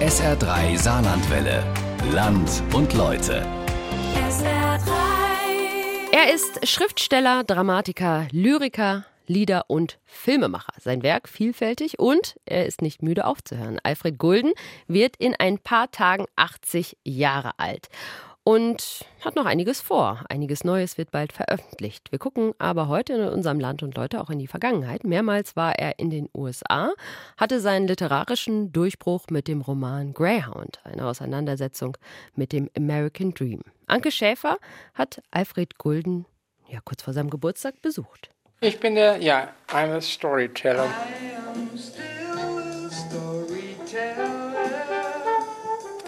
SR3 Saarlandwelle. Land und Leute. SR3. Er ist Schriftsteller, Dramatiker, Lyriker, Lieder- und Filmemacher. Sein Werk vielfältig und er ist nicht müde aufzuhören. Alfred Gulden wird in ein paar Tagen 80 Jahre alt und hat noch einiges vor. Einiges Neues wird bald veröffentlicht. Wir gucken aber heute in unserem Land und Leute auch in die Vergangenheit. Mehrmals war er in den USA, hatte seinen literarischen Durchbruch mit dem Roman Greyhound, eine Auseinandersetzung mit dem American Dream. Anke Schäfer hat Alfred Gulden ja kurz vor seinem Geburtstag besucht. Ich bin der, ja, I'm a storyteller.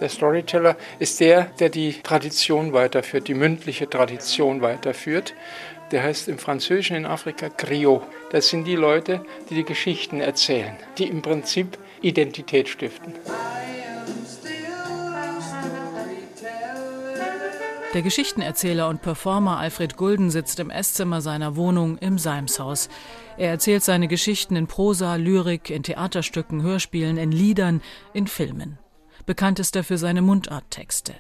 Der Storyteller ist der, der die Tradition weiterführt, die mündliche Tradition weiterführt. Der heißt im Französischen in Afrika Griot. Das sind die Leute, die die Geschichten erzählen, die im Prinzip Identität stiften. Der Geschichtenerzähler und Performer Alfred Gulden sitzt im Esszimmer seiner Wohnung im Seimshaus. Er erzählt seine Geschichten in Prosa, Lyrik, in Theaterstücken, Hörspielen, in Liedern, in Filmen. Bekannt ist er für seine Mundarttexte.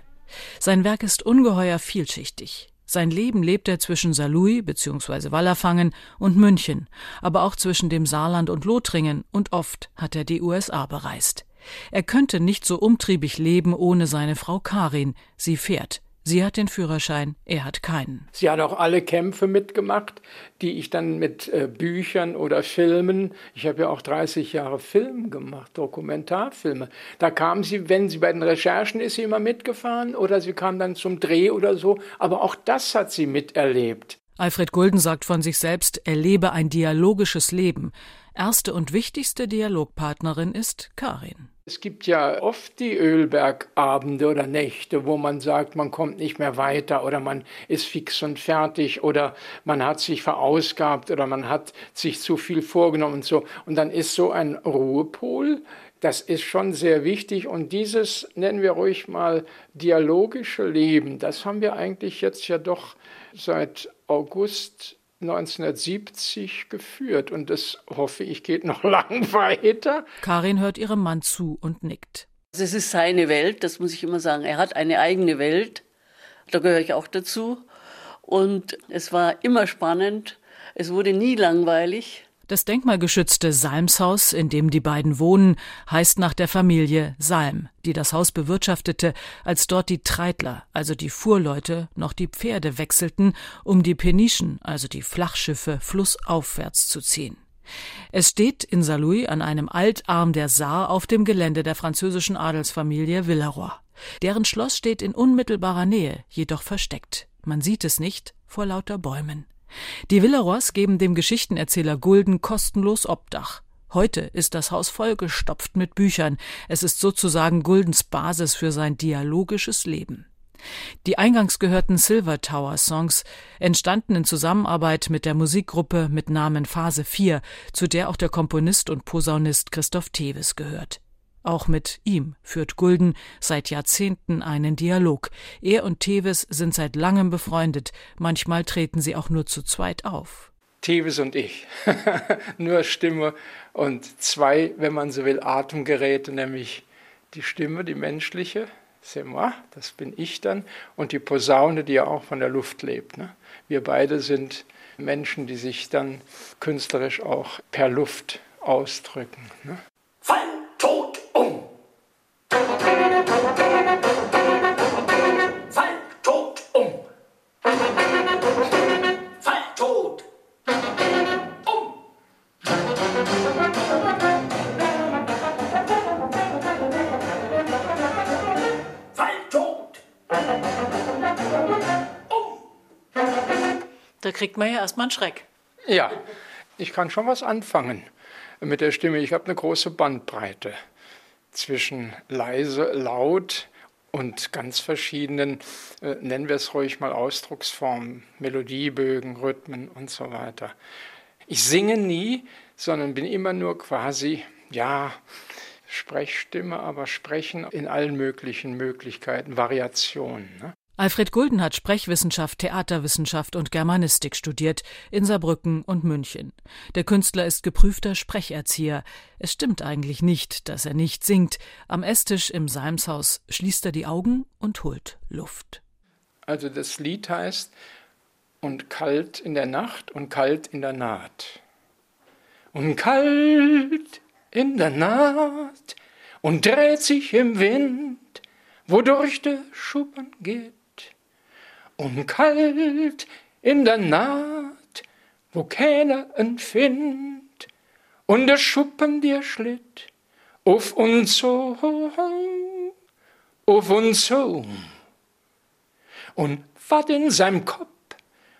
Sein Werk ist ungeheuer vielschichtig. Sein Leben lebt er zwischen Saarlouis bzw. Wallerfangen und München, aber auch zwischen dem Saarland und Lothringen und oft hat er die USA bereist. Er könnte nicht so umtriebig leben ohne seine Frau Karin. Sie fährt. Sie hat den Führerschein, er hat keinen. Sie hat auch alle Kämpfe mitgemacht, die ich dann mit äh, Büchern oder Filmen, ich habe ja auch 30 Jahre Film gemacht, Dokumentarfilme. Da kam sie, wenn sie bei den Recherchen ist, sie immer mitgefahren oder sie kam dann zum Dreh oder so, aber auch das hat sie miterlebt. Alfred Gulden sagt von sich selbst, er lebe ein dialogisches Leben. Erste und wichtigste Dialogpartnerin ist Karin. Es gibt ja oft die Ölbergabende oder Nächte, wo man sagt, man kommt nicht mehr weiter oder man ist fix und fertig oder man hat sich verausgabt oder man hat sich zu viel vorgenommen und so. Und dann ist so ein Ruhepol, das ist schon sehr wichtig und dieses nennen wir ruhig mal dialogische Leben, das haben wir eigentlich jetzt ja doch seit August 1970 geführt und das hoffe ich geht noch lang weiter. Karin hört ihrem Mann zu und nickt. Also es ist seine Welt, das muss ich immer sagen. Er hat eine eigene Welt, da gehöre ich auch dazu. Und es war immer spannend, es wurde nie langweilig. Das denkmalgeschützte Salmshaus, in dem die beiden wohnen, heißt nach der Familie Salm, die das Haus bewirtschaftete, als dort die Treidler, also die Fuhrleute, noch die Pferde wechselten, um die Penischen, also die Flachschiffe, flussaufwärts zu ziehen. Es steht in Saarlouis an einem Altarm der Saar auf dem Gelände der französischen Adelsfamilie Villeroy. Deren Schloss steht in unmittelbarer Nähe, jedoch versteckt. Man sieht es nicht vor lauter Bäumen. Die Villeroys geben dem Geschichtenerzähler Gulden kostenlos Obdach. Heute ist das Haus vollgestopft mit Büchern. Es ist sozusagen Guldens Basis für sein dialogisches Leben. Die eingangs gehörten Silver Tower Songs entstanden in Zusammenarbeit mit der Musikgruppe mit Namen Phase 4, zu der auch der Komponist und Posaunist Christoph Teves gehört. Auch mit ihm führt Gulden seit Jahrzehnten einen Dialog. Er und Teves sind seit langem befreundet. Manchmal treten sie auch nur zu zweit auf. Teves und ich. nur Stimme und zwei, wenn man so will, Atemgeräte, nämlich die Stimme, die menschliche, c'est moi, das bin ich dann, und die Posaune, die ja auch von der Luft lebt. Ne? Wir beide sind Menschen, die sich dann künstlerisch auch per Luft ausdrücken. Ne? Man ja erstmal einen Schreck. Ja, ich kann schon was anfangen mit der Stimme. Ich habe eine große Bandbreite zwischen leise, laut und ganz verschiedenen, äh, nennen wir es ruhig mal Ausdrucksformen, Melodiebögen, Rhythmen und so weiter. Ich singe nie, sondern bin immer nur quasi, ja, Sprechstimme, aber sprechen in allen möglichen Möglichkeiten, Variationen. Ne? Alfred Gulden hat Sprechwissenschaft, Theaterwissenschaft und Germanistik studiert in Saarbrücken und München. Der Künstler ist geprüfter Sprecherzieher. Es stimmt eigentlich nicht, dass er nicht singt. Am Esstisch im Salmshaus schließt er die Augen und holt Luft. Also das Lied heißt und kalt in der Nacht und kalt in der Naht. Und kalt in der Naht und dreht sich im Wind, wodurch der Schuppen geht und kalt in der Naht, wo keiner entfindt, und der Schuppen dir schlitt, auf und so, auf und so. Und wat in seinem Kopf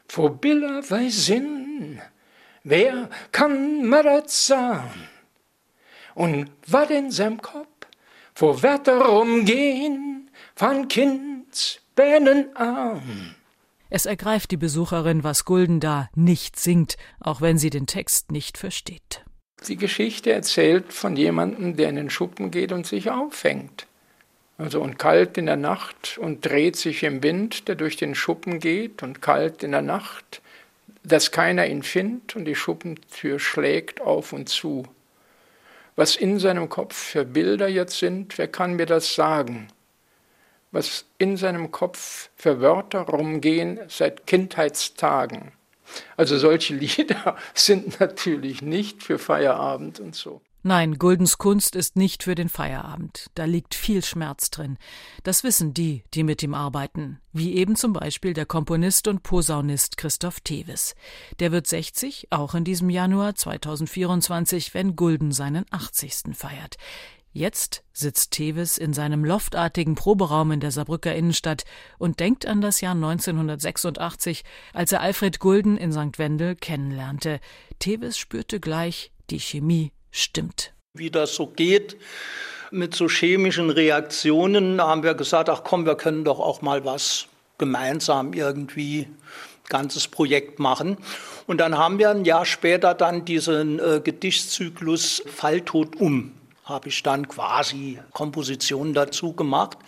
vor Billerweih Sinn, wer kann mir das sagen? Und wat in seinem Kopf vor Wetter rumgehen, von Kinds Spinnenarm. Es ergreift die Besucherin, was Gulden da nicht singt, auch wenn sie den Text nicht versteht. Die Geschichte erzählt von jemandem, der in den Schuppen geht und sich aufhängt. Also und kalt in der Nacht und dreht sich im Wind, der durch den Schuppen geht und kalt in der Nacht, dass keiner ihn findet und die Schuppentür schlägt auf und zu. Was in seinem Kopf für Bilder jetzt sind, wer kann mir das sagen? Was in seinem Kopf für Wörter rumgehen seit Kindheitstagen. Also solche Lieder sind natürlich nicht für Feierabend und so. Nein, Guldens Kunst ist nicht für den Feierabend. Da liegt viel Schmerz drin. Das wissen die, die mit ihm arbeiten. Wie eben zum Beispiel der Komponist und Posaunist Christoph Teves. Der wird 60, auch in diesem Januar 2024, wenn Gulden seinen 80. feiert. Jetzt sitzt Tevis in seinem loftartigen Proberaum in der Saarbrücker Innenstadt und denkt an das Jahr 1986, als er Alfred Gulden in St. Wendel kennenlernte. Tevis spürte gleich, die Chemie stimmt. Wie das so geht mit so chemischen Reaktionen, da haben wir gesagt, ach komm, wir können doch auch mal was gemeinsam irgendwie ganzes Projekt machen. Und dann haben wir ein Jahr später dann diesen äh, Gedichtzyklus Falltod um habe ich dann quasi Kompositionen dazu gemacht,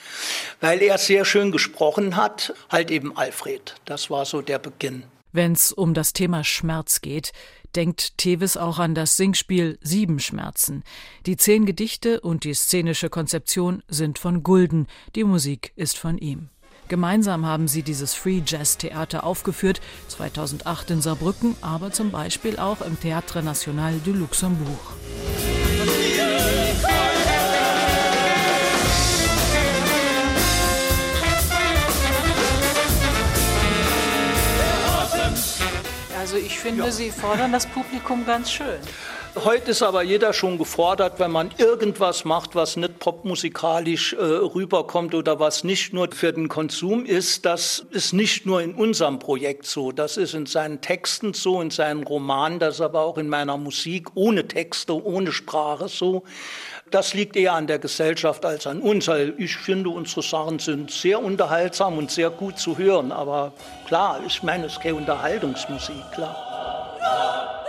weil er sehr schön gesprochen hat, halt eben Alfred. Das war so der Beginn. Wenn es um das Thema Schmerz geht, denkt Tevis auch an das Singspiel Sieben Schmerzen. Die zehn Gedichte und die szenische Konzeption sind von Gulden, die Musik ist von ihm. Gemeinsam haben sie dieses Free Jazz Theater aufgeführt, 2008 in Saarbrücken, aber zum Beispiel auch im Théâtre National du Luxembourg. Also ich finde, ja. Sie fordern das Publikum ganz schön. Heute ist aber jeder schon gefordert, wenn man irgendwas macht, was nicht popmusikalisch äh, rüberkommt oder was nicht nur für den Konsum ist. Das ist nicht nur in unserem Projekt so. Das ist in seinen Texten so, in seinen Romanen, das ist aber auch in meiner Musik ohne Texte, ohne Sprache so. Das liegt eher an der Gesellschaft als an uns. Ich finde, unsere Sachen sind sehr unterhaltsam und sehr gut zu hören. Aber klar, ich meine, es ist keine Unterhaltungsmusik, klar.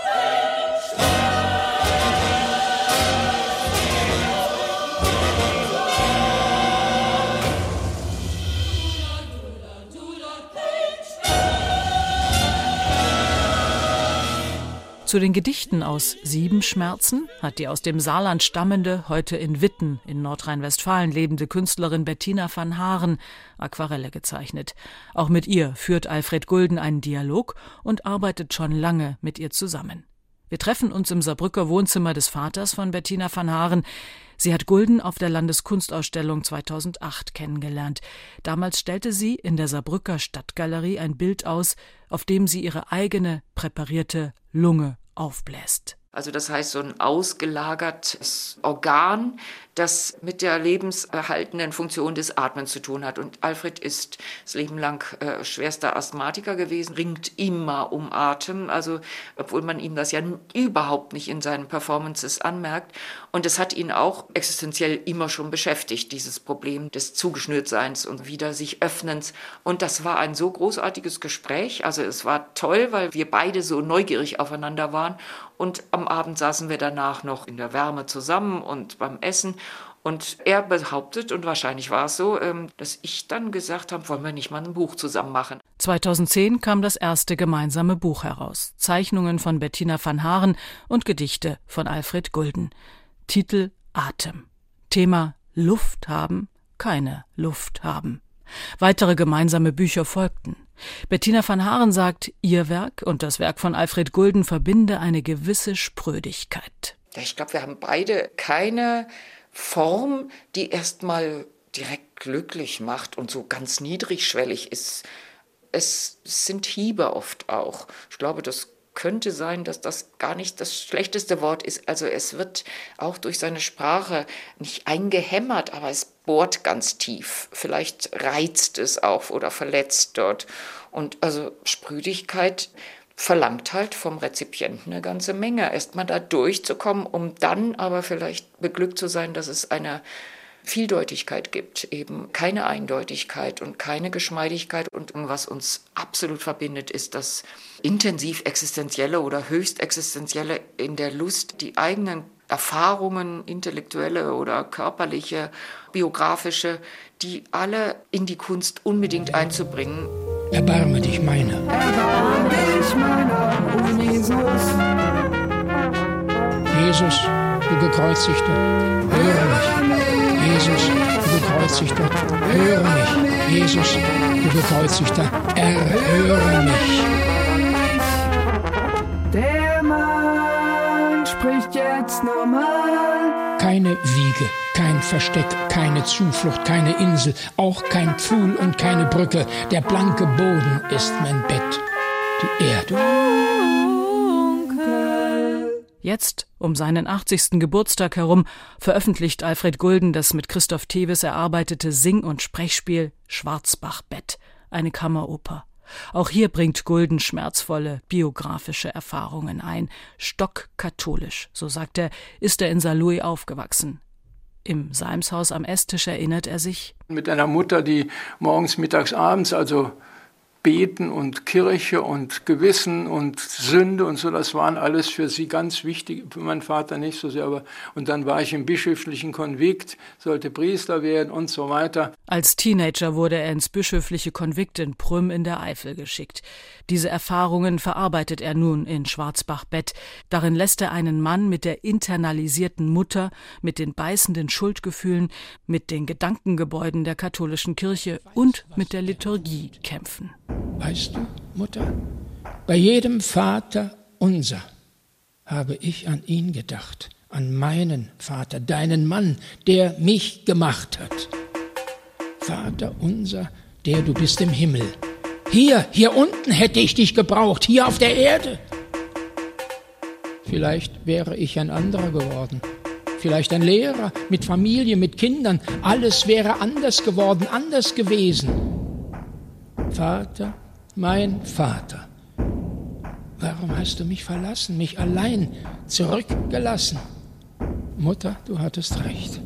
Zu den Gedichten aus Sieben Schmerzen hat die aus dem Saarland stammende, heute in Witten in Nordrhein-Westfalen lebende Künstlerin Bettina van Haaren Aquarelle gezeichnet. Auch mit ihr führt Alfred Gulden einen Dialog und arbeitet schon lange mit ihr zusammen. Wir treffen uns im Saarbrücker Wohnzimmer des Vaters von Bettina van Haaren. Sie hat Gulden auf der Landeskunstausstellung 2008 kennengelernt. Damals stellte sie in der Saarbrücker Stadtgalerie ein Bild aus, auf dem sie ihre eigene präparierte Lunge aufbläst. Also das heißt so ein ausgelagertes Organ, das mit der lebenserhaltenden Funktion des Atmens zu tun hat. Und Alfred ist das Leben lang äh, schwerster Asthmatiker gewesen, ringt immer um Atem, also obwohl man ihm das ja überhaupt nicht in seinen Performances anmerkt. Und es hat ihn auch existenziell immer schon beschäftigt, dieses Problem des Zugeschnürtseins und wieder sich Öffnens. Und das war ein so großartiges Gespräch. Also es war toll, weil wir beide so neugierig aufeinander waren. Und am Abend saßen wir danach noch in der Wärme zusammen und beim Essen. Und er behauptet, und wahrscheinlich war es so, ähm, dass ich dann gesagt habe, wollen wir nicht mal ein Buch zusammen machen. 2010 kam das erste gemeinsame Buch heraus. Zeichnungen von Bettina van Haaren und Gedichte von Alfred Gulden. Titel Atem. Thema Luft haben, keine Luft haben. Weitere gemeinsame Bücher folgten. Bettina van Haaren sagt, ihr Werk und das Werk von Alfred Gulden verbinde eine gewisse Sprödigkeit. Ich glaube, wir haben beide keine Form, die erstmal direkt glücklich macht und so ganz niedrigschwellig ist. Es sind Hiebe oft auch. Ich glaube, das könnte sein, dass das gar nicht das schlechteste Wort ist. Also es wird auch durch seine Sprache nicht eingehämmert, aber es bohrt ganz tief. Vielleicht reizt es auch oder verletzt dort. Und also Sprüdigkeit verlangt halt vom Rezipienten eine ganze Menge, erstmal da durchzukommen, um dann aber vielleicht beglückt zu sein, dass es eine Vieldeutigkeit gibt, eben keine Eindeutigkeit und keine Geschmeidigkeit. Und was uns absolut verbindet, ist das intensiv existenzielle oder höchst existenzielle in der Lust, die eigenen Erfahrungen, intellektuelle oder körperliche, biografische, die alle in die Kunst unbedingt einzubringen. Erbarme dich meiner. Erbarme dich meiner, oh Jesus. Jesus, du gekreuzigter, höre mich. Jesus, du gekreuzigter, höre mich. Jesus, du gekreuzigter, erhöre mich. Normal. Keine Wiege, kein Versteck, keine Zuflucht, keine Insel, auch kein Pfuhl und keine Brücke. Der blanke Boden ist mein Bett, die Erde. Jetzt, um seinen 80. Geburtstag herum, veröffentlicht Alfred Gulden das mit Christoph Teves erarbeitete Sing- und Sprechspiel Schwarzbachbett, eine Kammeroper. Auch hier bringt Gulden schmerzvolle biografische Erfahrungen ein. Stockkatholisch, so sagt er, ist er in Saarlouis aufgewachsen. Im Salmshaus am Esstisch erinnert er sich. Mit einer Mutter, die morgens, mittags, abends, also Beten und Kirche und Gewissen und Sünde und so, das waren alles für sie ganz wichtig, für meinen Vater nicht so sehr, aber und dann war ich im bischöflichen Konvikt, sollte Priester werden und so weiter. Als Teenager wurde er ins bischöfliche Konvikt in Prüm in der Eifel geschickt. Diese Erfahrungen verarbeitet er nun in Schwarzbach-Bett. Darin lässt er einen Mann mit der internalisierten Mutter, mit den beißenden Schuldgefühlen, mit den Gedankengebäuden der katholischen Kirche und mit der Liturgie kämpfen. Weißt du, Mutter, bei jedem Vater unser habe ich an ihn gedacht, an meinen Vater, deinen Mann, der mich gemacht hat. Vater unser, der du bist im Himmel. Hier, hier unten hätte ich dich gebraucht, hier auf der Erde. Vielleicht wäre ich ein anderer geworden. Vielleicht ein Lehrer mit Familie, mit Kindern. Alles wäre anders geworden, anders gewesen. Vater, mein Vater, warum hast du mich verlassen, mich allein zurückgelassen? Mutter, du hattest recht.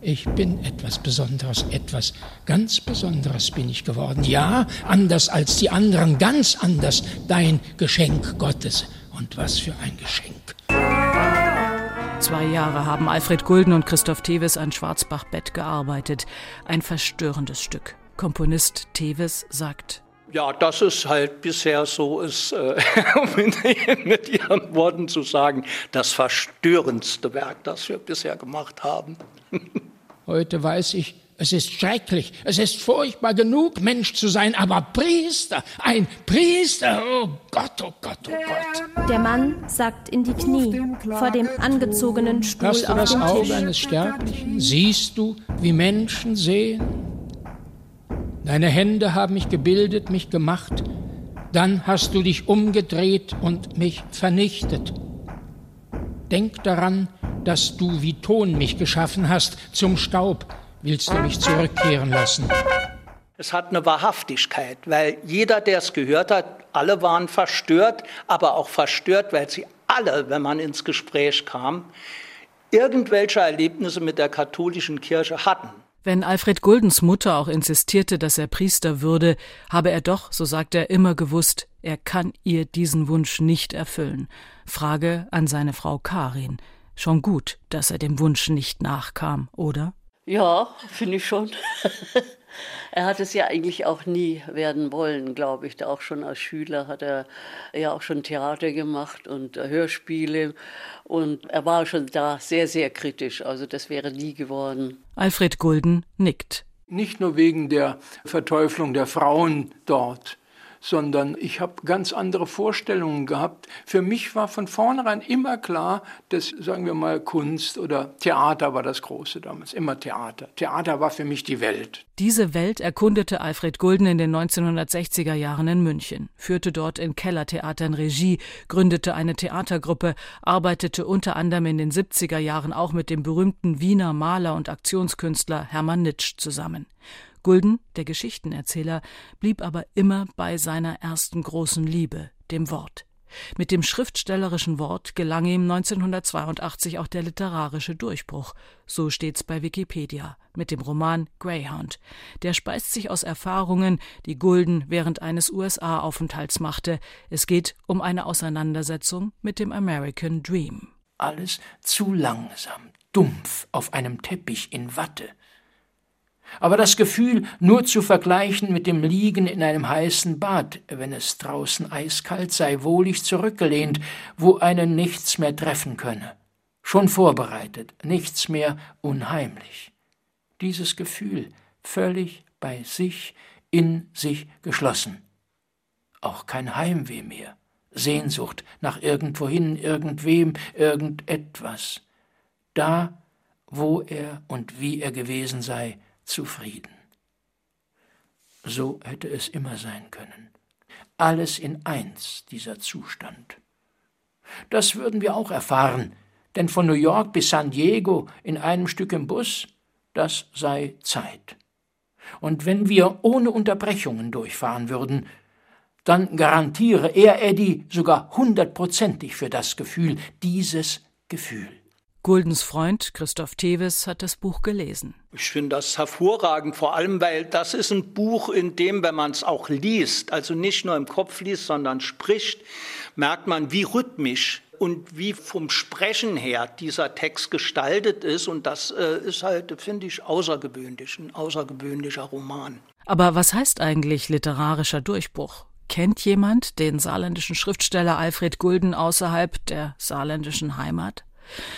Ich bin etwas Besonderes, etwas ganz Besonderes bin ich geworden. Ja, anders als die anderen, ganz anders. Dein Geschenk Gottes. Und was für ein Geschenk. Zwei Jahre haben Alfred Gulden und Christoph Teves an Schwarzbach-Bett gearbeitet. Ein verstörendes Stück. Komponist Teves sagt, ja, das ist halt bisher so, ist, äh, mit Ihren Worten zu sagen, das verstörendste Werk, das wir bisher gemacht haben. Heute weiß ich, es ist schrecklich, es ist furchtbar genug, Mensch zu sein, aber Priester, ein Priester, oh Gott, oh Gott, oh Gott. Der Mann sackt in die Knie vor dem angezogenen Stuhl Hast du auf das dem Auge Tisch. eines Sterblichen? Siehst du, wie Menschen sehen? Deine Hände haben mich gebildet, mich gemacht. Dann hast du dich umgedreht und mich vernichtet. Denk daran, dass du wie Ton mich geschaffen hast, zum Staub willst du mich zurückkehren lassen. Es hat eine Wahrhaftigkeit, weil jeder, der es gehört hat, alle waren verstört, aber auch verstört, weil sie alle, wenn man ins Gespräch kam, irgendwelche Erlebnisse mit der katholischen Kirche hatten. Wenn Alfred Guldens Mutter auch insistierte, dass er Priester würde, habe er doch, so sagt er, immer gewusst, er kann ihr diesen Wunsch nicht erfüllen. Frage an seine Frau Karin. Schon gut, dass er dem Wunsch nicht nachkam, oder? Ja, finde ich schon. er hat es ja eigentlich auch nie werden wollen, glaube ich. Auch schon als Schüler hat er ja auch schon Theater gemacht und Hörspiele. Und er war schon da sehr, sehr kritisch. Also das wäre nie geworden. Alfred Gulden nickt. Nicht nur wegen der Verteuflung der Frauen dort, sondern ich habe ganz andere Vorstellungen gehabt. Für mich war von vornherein immer klar, dass, sagen wir mal, Kunst oder Theater war das Große damals, immer Theater. Theater war für mich die Welt. Diese Welt erkundete Alfred Gulden in den 1960er Jahren in München, führte dort in Kellertheatern Regie, gründete eine Theatergruppe, arbeitete unter anderem in den 70er Jahren auch mit dem berühmten Wiener Maler und Aktionskünstler Hermann Nitsch zusammen. Gulden, der Geschichtenerzähler, blieb aber immer bei seiner ersten großen Liebe, dem Wort. Mit dem schriftstellerischen Wort gelang ihm 1982 auch der literarische Durchbruch. So steht's bei Wikipedia mit dem Roman Greyhound. Der speist sich aus Erfahrungen, die Gulden während eines USA-Aufenthalts machte. Es geht um eine Auseinandersetzung mit dem American Dream. Alles zu langsam, dumpf auf einem Teppich in Watte. Aber das Gefühl, nur zu vergleichen mit dem Liegen in einem heißen Bad, wenn es draußen eiskalt sei, wohlig zurückgelehnt, wo einen nichts mehr treffen könne. Schon vorbereitet, nichts mehr unheimlich. Dieses Gefühl, völlig bei sich, in sich geschlossen. Auch kein Heimweh mehr, Sehnsucht nach irgendwohin, irgendwem, irgendetwas. Da, wo er und wie er gewesen sei, zufrieden. So hätte es immer sein können. Alles in eins, dieser Zustand. Das würden wir auch erfahren, denn von New York bis San Diego in einem Stück im Bus, das sei Zeit. Und wenn wir ohne Unterbrechungen durchfahren würden, dann garantiere er Eddie sogar hundertprozentig für das Gefühl, dieses Gefühl. Guldens Freund Christoph Teves hat das Buch gelesen. Ich finde das hervorragend, vor allem weil das ist ein Buch, in dem, wenn man es auch liest, also nicht nur im Kopf liest, sondern spricht, merkt man, wie rhythmisch und wie vom Sprechen her dieser Text gestaltet ist. Und das äh, ist halt, finde ich, außergewöhnlich, ein außergewöhnlicher Roman. Aber was heißt eigentlich literarischer Durchbruch? Kennt jemand den saarländischen Schriftsteller Alfred Gulden außerhalb der saarländischen Heimat?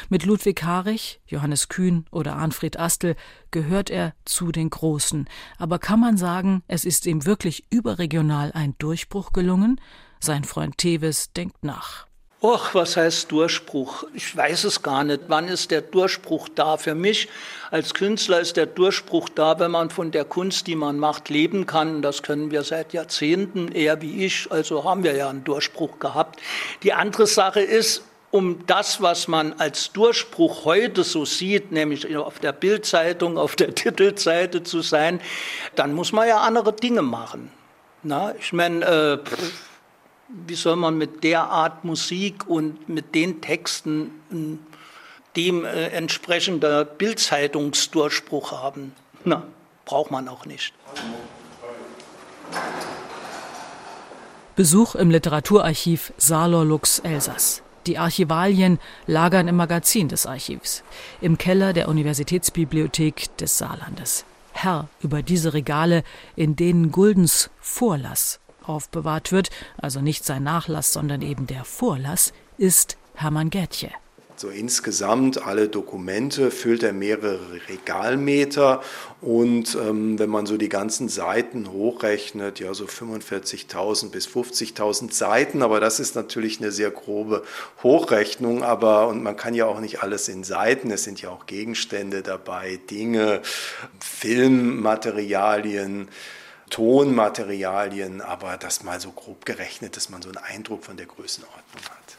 Mit Ludwig Harich, Johannes Kühn oder Arnfried Astel gehört er zu den Großen. Aber kann man sagen, es ist ihm wirklich überregional ein Durchbruch gelungen? Sein Freund Teves denkt nach. Och, was heißt Durchbruch? Ich weiß es gar nicht. Wann ist der Durchbruch da? Für mich als Künstler ist der Durchbruch da, wenn man von der Kunst, die man macht, leben kann. Das können wir seit Jahrzehnten, eher wie ich. Also haben wir ja einen Durchbruch gehabt. Die andere Sache ist, um das, was man als Durchbruch heute so sieht, nämlich auf der Bildzeitung, auf der Titelseite zu sein, dann muss man ja andere Dinge machen. Na, ich meine, äh, wie soll man mit der Art Musik und mit den Texten dem äh, entsprechender Bildzeitungsdurchbruch haben? Na, braucht man auch nicht. Besuch im Literaturarchiv Salor Lux Elsass. Die Archivalien lagern im Magazin des Archivs, im Keller der Universitätsbibliothek des Saarlandes. Herr über diese Regale, in denen Guldens Vorlass aufbewahrt wird, also nicht sein Nachlass, sondern eben der Vorlass, ist Hermann Gärtje. So insgesamt alle Dokumente füllt er mehrere Regalmeter und ähm, wenn man so die ganzen Seiten hochrechnet, ja so 45.000 bis 50.000 Seiten, aber das ist natürlich eine sehr grobe Hochrechnung, aber und man kann ja auch nicht alles in Seiten, es sind ja auch Gegenstände dabei, Dinge, Filmmaterialien. Tonmaterialien, aber das mal so grob gerechnet, dass man so einen Eindruck von der Größenordnung hat.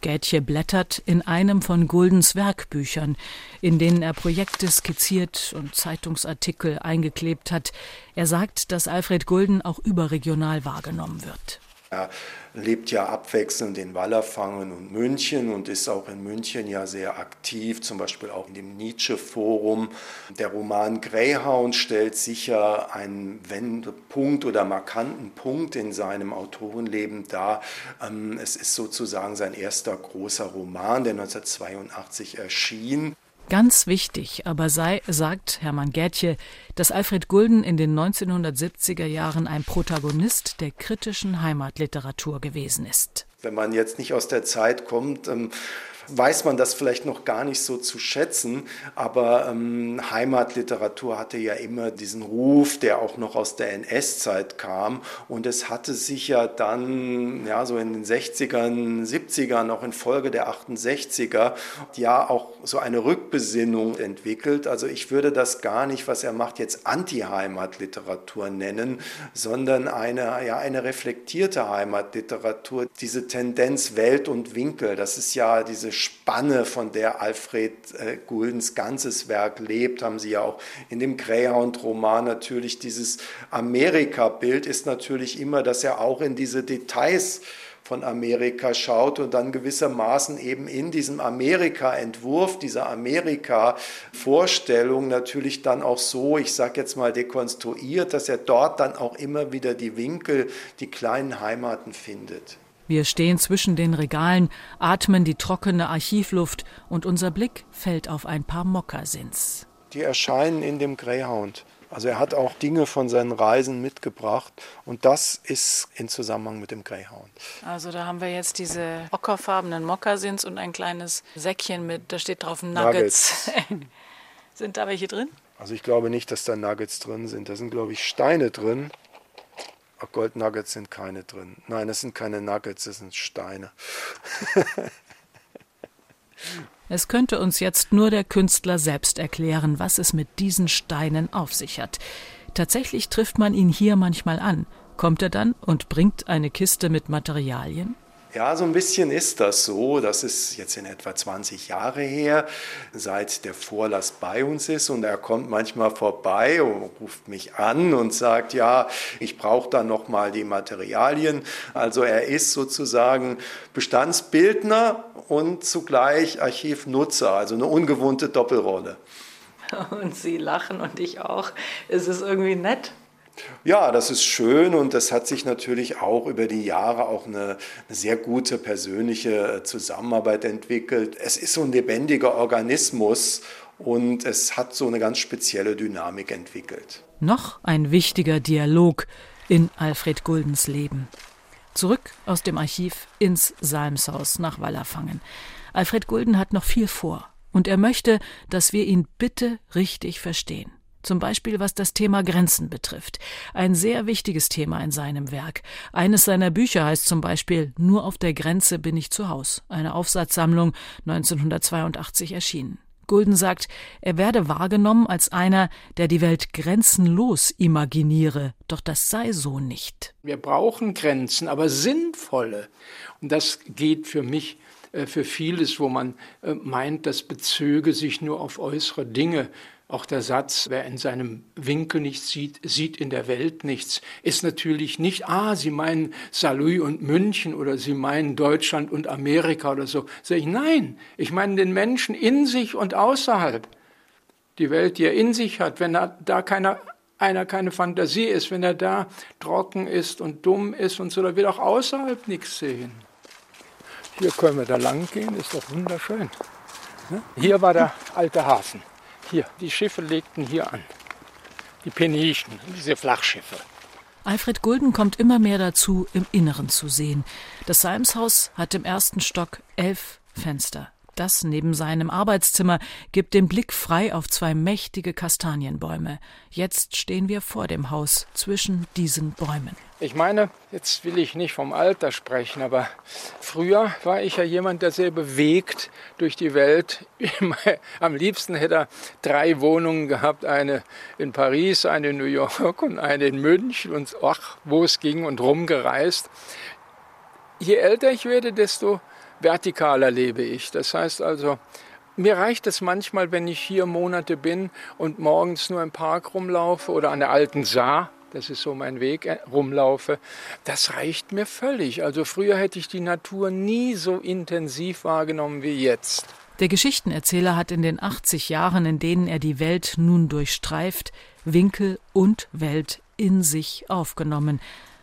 Gätje blättert in einem von Guldens Werkbüchern, in denen er Projekte skizziert und Zeitungsartikel eingeklebt hat. Er sagt, dass Alfred Gulden auch überregional wahrgenommen wird. Er lebt ja abwechselnd in Wallerfangen und München und ist auch in München ja sehr aktiv, zum Beispiel auch in dem Nietzsche-Forum. Der Roman Greyhound stellt sicher einen Wendepunkt oder markanten Punkt in seinem Autorenleben dar. Ähm, es ist sozusagen sein erster großer Roman, der 1982 erschien. Ganz wichtig aber sei, sagt Hermann Gärtje, dass Alfred Gulden in den 1970er Jahren ein Protagonist der kritischen Heimatliteratur gewesen ist. Wenn man jetzt nicht aus der Zeit kommt, ähm, weiß man das vielleicht noch gar nicht so zu schätzen, aber ähm, Heimatliteratur hatte ja immer diesen Ruf, der auch noch aus der NS-Zeit kam und es hatte sich ja dann ja so in den 60ern, 70ern, auch in Folge der 68er ja auch so eine Rückbesinnung entwickelt. Also ich würde das gar nicht, was er macht, jetzt Anti-Heimatliteratur nennen, sondern eine ja eine reflektierte Heimatliteratur, diese Tendenz Welt und Winkel, das ist ja diese Spanne, von der Alfred äh, Guldens ganzes Werk lebt, haben Sie ja auch in dem Greyhound-Roman natürlich dieses Amerika-Bild ist natürlich immer, dass er auch in diese Details von Amerika schaut und dann gewissermaßen eben in diesem Amerika-Entwurf, dieser Amerika-Vorstellung natürlich dann auch so, ich sage jetzt mal dekonstruiert, dass er dort dann auch immer wieder die Winkel, die kleinen Heimaten findet. Wir stehen zwischen den Regalen, atmen die trockene Archivluft und unser Blick fällt auf ein paar Mokassins. Die erscheinen in dem Greyhound. Also er hat auch Dinge von seinen Reisen mitgebracht und das ist in Zusammenhang mit dem Greyhound. Also da haben wir jetzt diese ockerfarbenen Mokassins und ein kleines Säckchen mit, da steht drauf Nuggets. Nuggets. sind da welche drin? Also ich glaube nicht, dass da Nuggets drin sind. Da sind, glaube ich, Steine drin. Goldnuggets sind keine drin. Nein, das sind keine Nuggets, das sind Steine. es könnte uns jetzt nur der Künstler selbst erklären, was es mit diesen Steinen auf sich hat. Tatsächlich trifft man ihn hier manchmal an. Kommt er dann und bringt eine Kiste mit Materialien? Ja, so ein bisschen ist das so. Das ist jetzt in etwa 20 Jahre her, seit der Vorlass bei uns ist. Und er kommt manchmal vorbei und ruft mich an und sagt, ja, ich brauche da nochmal die Materialien. Also er ist sozusagen Bestandsbildner und zugleich Archivnutzer, also eine ungewohnte Doppelrolle. Und Sie lachen und ich auch. Es ist irgendwie nett. Ja, das ist schön und das hat sich natürlich auch über die Jahre auch eine, eine, sehr gute persönliche Zusammenarbeit entwickelt. Es ist so ein lebendiger Organismus und es hat so eine ganz spezielle Dynamik entwickelt. Noch ein wichtiger Dialog in Alfred Guldens Leben. Zurück aus dem Archiv ins Salmshaus nach Wallerfangen. Alfred Gulden hat noch viel vor und er möchte, dass wir ihn bitte richtig verstehen zum Beispiel was das Thema Grenzen betrifft. Ein sehr wichtiges Thema in seinem Werk. Eines seiner Bücher heißt zum Beispiel Nur auf der Grenze bin ich zu Haus, eine Aufsatzsammlung 1982 erschienen. Gulden sagt, er werde wahrgenommen als einer, der die Welt grenzenlos imaginiere, doch das sei so nicht. Wir brauchen Grenzen, aber sinnvolle. Und das geht für mich äh, für vieles, wo man äh, meint, das bezöge sich nur auf äußere Dinge. Auch der Satz, wer in seinem Winkel nichts sieht, sieht in der Welt nichts, ist natürlich nicht, ah, Sie meinen Saarlouis und München oder Sie meinen Deutschland und Amerika oder so. Sag ich, nein, ich meine den Menschen in sich und außerhalb. Die Welt, die er in sich hat, wenn da, da keiner, einer keine Fantasie ist, wenn er da trocken ist und dumm ist und so, da wird auch außerhalb nichts sehen. Hier können wir da lang gehen, ist doch wunderschön. Hier war der alte Hafen. Hier, die Schiffe legten hier an. Die Penichen, diese Flachschiffe. Alfred Gulden kommt immer mehr dazu, im Inneren zu sehen. Das Salmshaus hat im ersten Stock elf Fenster. Das neben seinem Arbeitszimmer gibt den Blick frei auf zwei mächtige Kastanienbäume. Jetzt stehen wir vor dem Haus zwischen diesen Bäumen. Ich meine, jetzt will ich nicht vom Alter sprechen, aber früher war ich ja jemand, der sehr bewegt durch die Welt. Am liebsten hätte er drei Wohnungen gehabt, eine in Paris, eine in New York und eine in München und ach, wo es ging und rumgereist. Je älter ich werde, desto vertikaler lebe ich. Das heißt also, mir reicht es manchmal, wenn ich hier Monate bin und morgens nur im Park rumlaufe oder an der alten Saar, das ist so mein Weg, äh, rumlaufe, das reicht mir völlig. Also früher hätte ich die Natur nie so intensiv wahrgenommen wie jetzt. Der Geschichtenerzähler hat in den 80 Jahren, in denen er die Welt nun durchstreift, Winkel und Welt in sich aufgenommen.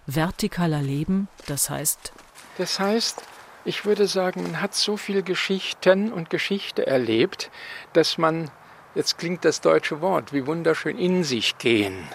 Vertikaler Leben, das heißt. Das heißt, ich würde sagen, man hat so viele Geschichten und Geschichte erlebt, dass man, jetzt klingt das deutsche Wort, wie wunderschön in sich gehen.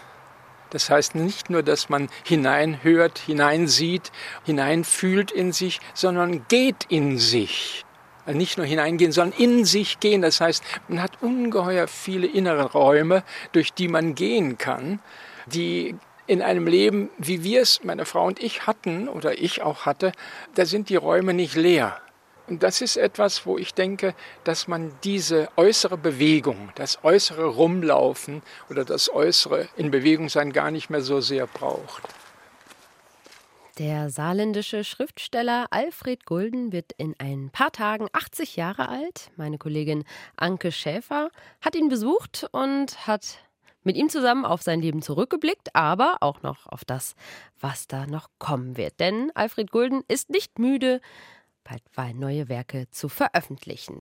Das heißt nicht nur, dass man hineinhört, hineinsieht, hineinfühlt in sich, sondern geht in sich. Also nicht nur hineingehen, sondern in sich gehen. Das heißt, man hat ungeheuer viele innere Räume, durch die man gehen kann, die in einem Leben, wie wir es, meine Frau und ich hatten oder ich auch hatte, da sind die Räume nicht leer. Und das ist etwas, wo ich denke, dass man diese äußere Bewegung, das äußere Rumlaufen oder das äußere in Bewegung sein gar nicht mehr so sehr braucht. Der saarländische Schriftsteller Alfred Gulden wird in ein paar Tagen 80 Jahre alt. Meine Kollegin Anke Schäfer hat ihn besucht und hat mit ihm zusammen auf sein Leben zurückgeblickt, aber auch noch auf das, was da noch kommen wird. Denn Alfred Gulden ist nicht müde, bald neue Werke zu veröffentlichen.